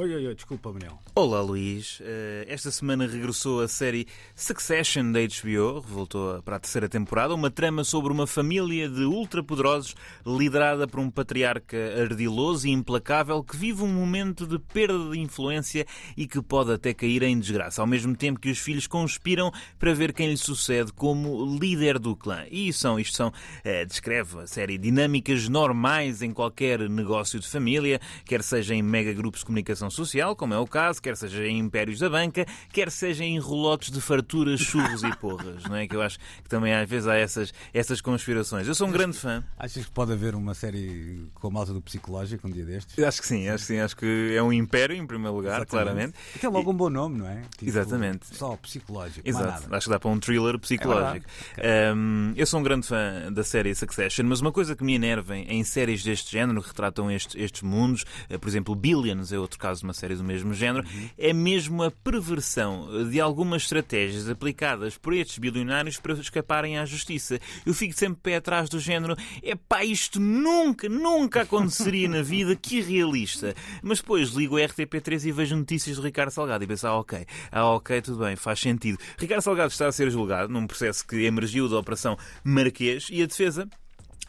Oi, oi, oi, desculpa, Manel. Olá Luís, Eh, esta semana regressou a série Succession da HBO, voltou para a terceira temporada, uma trama sobre uma família de ultrapoderosos liderada por um patriarca ardiloso e implacável que vive um momento de perda de influência e que pode até cair em desgraça, ao mesmo tempo que os filhos conspiram para ver quem lhe sucede como líder do clã. E são, isto são, eh, descreve a série, dinâmicas normais em qualquer negócio de família, quer seja em mega grupos de comunicação social, como é o caso, quer seja em impérios da banca, quer seja em rolotes de farturas, churros e porras, não é? Que eu acho que também às vezes há essas, essas conspirações. Eu sou um grande fã. Achas que pode haver uma série com a malta do psicológico um dia destes? Acho que sim, acho que sim, acho que é um império em primeiro lugar, Exatamente. claramente. E tem logo um bom nome, não é? Tipo, Exatamente. Só psicológico. Exato, acho que dá para um thriller psicológico. É Um, eu sou um grande fã da série Succession, mas uma coisa que me enerva em, em séries deste género, que retratam estes, estes mundos, eh, por exemplo, Billions é outro caso uma série do mesmo género, é mesmo a perversão de algumas estratégias aplicadas por estes bilionários para escaparem à justiça. Eu fico sempre pé atrás do género, é pá, isto nunca, nunca aconteceria na vida, que irrealista. Mas depois ligo a RTP3 e vejo notícias de Ricardo Salgado e penso, ah, ok, ah, ok, tudo bem, faz sentido. Ricardo Salgado está a ser julgado num processo que emergiu da Operação Marquês e a defesa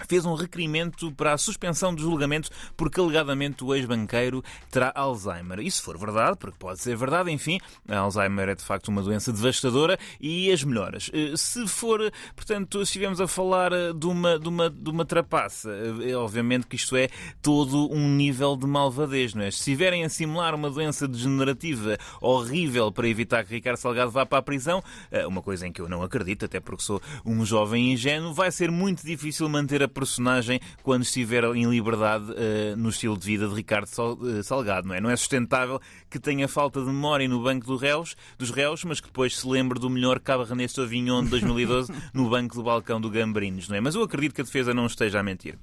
fez um requerimento para a suspensão dos julgamentos porque alegadamente o ex-banqueiro terá Alzheimer. Se for verdade, porque pode ser verdade, enfim, Alzheimer é de facto uma doença devastadora e as melhoras. Eh, Se for, portanto, se estivermos a falar eh, de uma, de uma, de uma trapaça, eh, é obviamente que isto é todo um nível de malvadez, não é? Se estiverem a simular uma doença degenerativa horrível para evitar que Ricardo Salgado vá para a prisão, uma coisa em que eu não acredito, até porque sou um jovem ingênuo, vai ser muito difícil manter a personagem quando estiver em liberdade eh, no estilo de vida de Ricardo eh, Salgado, não é? Não é sustentável que tenha falta de memória no banco do réus, dos réus, mas que depois se lembre do melhor Cabernet Sauvignon de 2012 no banco do balcão do Gambarinos, não é? Mas eu acredito que a defesa não esteja a mentir.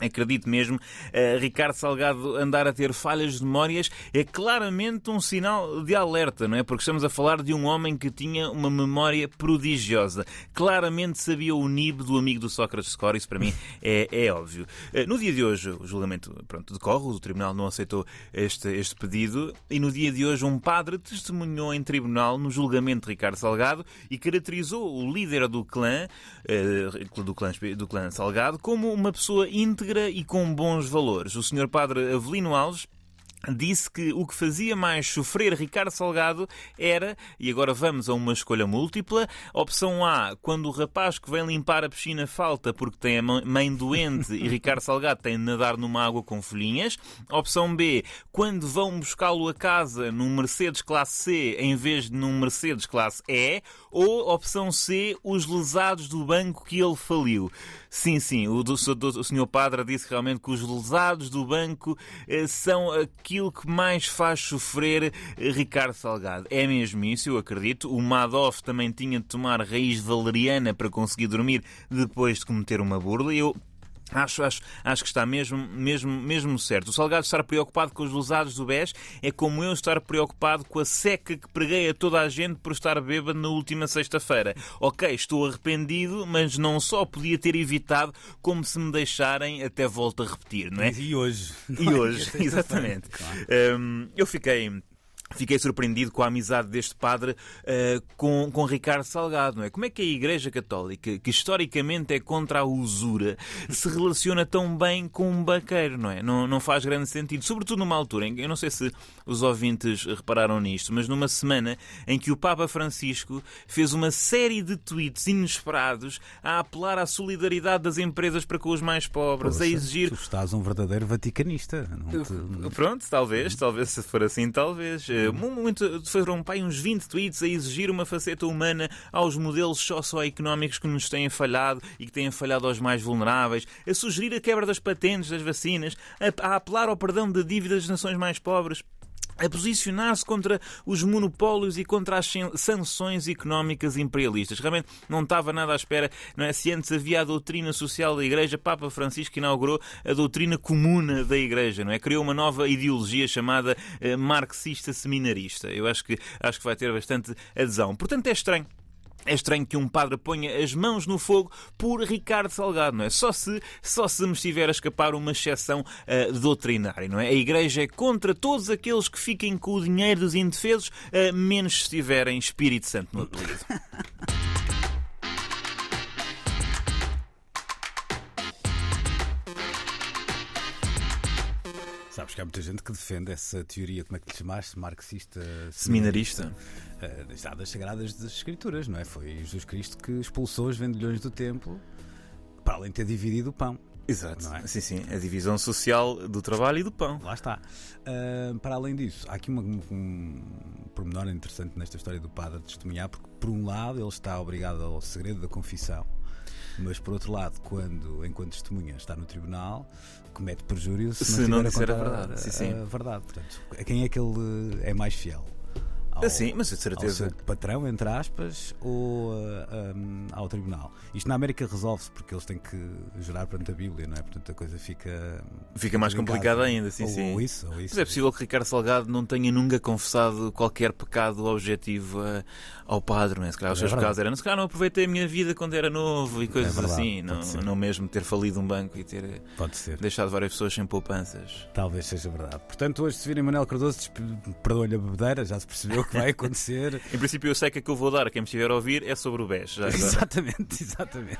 Acredito mesmo, eh, Ricardo Salgado andar a ter falhas de memórias é claramente um sinal de alerta, não é? Porque estamos a falar de um homem que tinha uma memória prodigiosa. Claramente sabia o NIB do amigo do Sócrates Score, isso para mim é, é óbvio. Eh, No dia de hoje, o julgamento pronto, decorre, o tribunal não aceitou este, este pedido, e no dia de hoje, um padre testemunhou em tribunal no julgamento de Ricardo Salgado e caracterizou o líder do clã, eh, do clã, do clã Salgado, como uma pessoa íntegra e com bons valores. O senhor padre Avelino Alves disse que o que fazia mais sofrer Ricardo Salgado era, e agora vamos a uma escolha múltipla, opção A, quando o rapaz que vem limpar a piscina falta porque tem a mãe doente e Ricardo Salgado tem de nadar numa água com folhinhas, opção B, quando vão buscá-lo a casa num Mercedes classe C em vez de num Mercedes classe E, ou opção C, os lesados do banco que ele faliu. Sim, sim, o, do, o senhor padre disse realmente que os lesados do banco eh, são aquilo que mais faz sofrer eh, Ricardo Salgado. É mesmo isso, eu acredito. O Madoff também tinha de tomar raiz valeriana para conseguir dormir depois de cometer uma burla. Eu Acho, acho, acho que está mesmo, mesmo, mesmo certo. O Salgado estar preocupado com os lesados do BES é como eu estar preocupado com a seca que preguei a toda a gente por estar bêbado na última sexta-feira. Ok, estou arrependido, mas não só podia ter evitado, como se me deixarem, até volto a repetir, não é? E hoje? E hoje, exatamente. Hum, eu fiquei. Fiquei surpreendido com a amizade deste padre eh, com, com Ricardo Salgado. Não é? Como é que a Igreja Católica, que historicamente é contra a usura, se relaciona tão bem com um banqueiro? Não, é? não, não faz grande sentido. Sobretudo numa altura em que, eu não sei se os ouvintes repararam nisto, mas numa semana em que o Papa Francisco fez uma série de tweets inesperados a apelar à solidariedade das empresas para com os mais pobres, a Poxa, exigir Tu estás um verdadeiro vaticanista. Não te- Pronto, talvez, talvez se for assim, talvez. Mu- Muito, foram pai, uns 20 tweets a exigir uma faceta humana aos modelos socioeconómicos que nos têm falhado e que têm falhado aos mais vulneráveis, a sugerir a quebra das patentes das vacinas, a, a apelar ao perdão de dívidas das nações mais pobres a posicionar-se contra os monopólios e contra as san- sanções económicas imperialistas. Realmente não estava nada à espera, não é? Se antes havia a doutrina social da Igreja, Papa Francisco inaugurou a doutrina comuna da Igreja, não é? Criou uma nova ideologia chamada eh, marxista seminarista. Eu acho que, acho que vai ter bastante adesão. Portanto, é estranho É estranho que um padre ponha as mãos no fogo por Ricardo Salgado, não é? Só se, só se me estiver a escapar uma exceção uh, doutrinária, não é? A Igreja é contra todos aqueles que fiquem com o dinheiro dos indefesos, uh, menos se tiverem Espírito Santo no apelido. Sabes que há muita gente que defende essa teoria, como é que lhe chamaste? Marxista? Seminarista? Uh, já das Sagradas das Escrituras, não é? Foi Jesus Cristo que expulsou os vendilhões do templo para além de ter dividido o pão. Exato. É? Sim, sim. A divisão social do trabalho e do pão. Lá está. Uh, para além disso, há aqui uma, um, um pormenor interessante nesta história do padre testemunhar, porque, por um lado, ele está obrigado ao segredo da confissão. Mas por outro lado, quando enquanto testemunha está no tribunal, comete perjúrio se, se não, não disser a, a verdade. A, sim, sim. a verdade. Portanto, a quem é que ele é mais fiel? Ao, Sim, mas de certeza. Ao seu patrão, entre aspas, ou uh, um, ao tribunal. Isto na América resolve-se porque eles têm que jurar perante a Bíblia, não é? Portanto a coisa fica. Fica mais complicada ainda, sim, ou, sim. Ou isso, ou isso. Mas é possível que Ricardo Salgado não tenha nunca confessado qualquer pecado objetivo uh, ao padre, não é? Se calhar os seus é pecados eram, se calhar não aproveitei a minha vida quando era novo e coisas é verdade, assim. Não, não mesmo ter falido um banco e ter deixado várias pessoas sem poupanças. Talvez seja verdade. Portanto, hoje, se virem Manuel Cardoso, perdoa-lhe a bebedeira, já se percebeu o que vai acontecer. Em princípio, eu sei que a que eu vou dar a quem me estiver a ouvir é sobre o BES. exatamente, exatamente.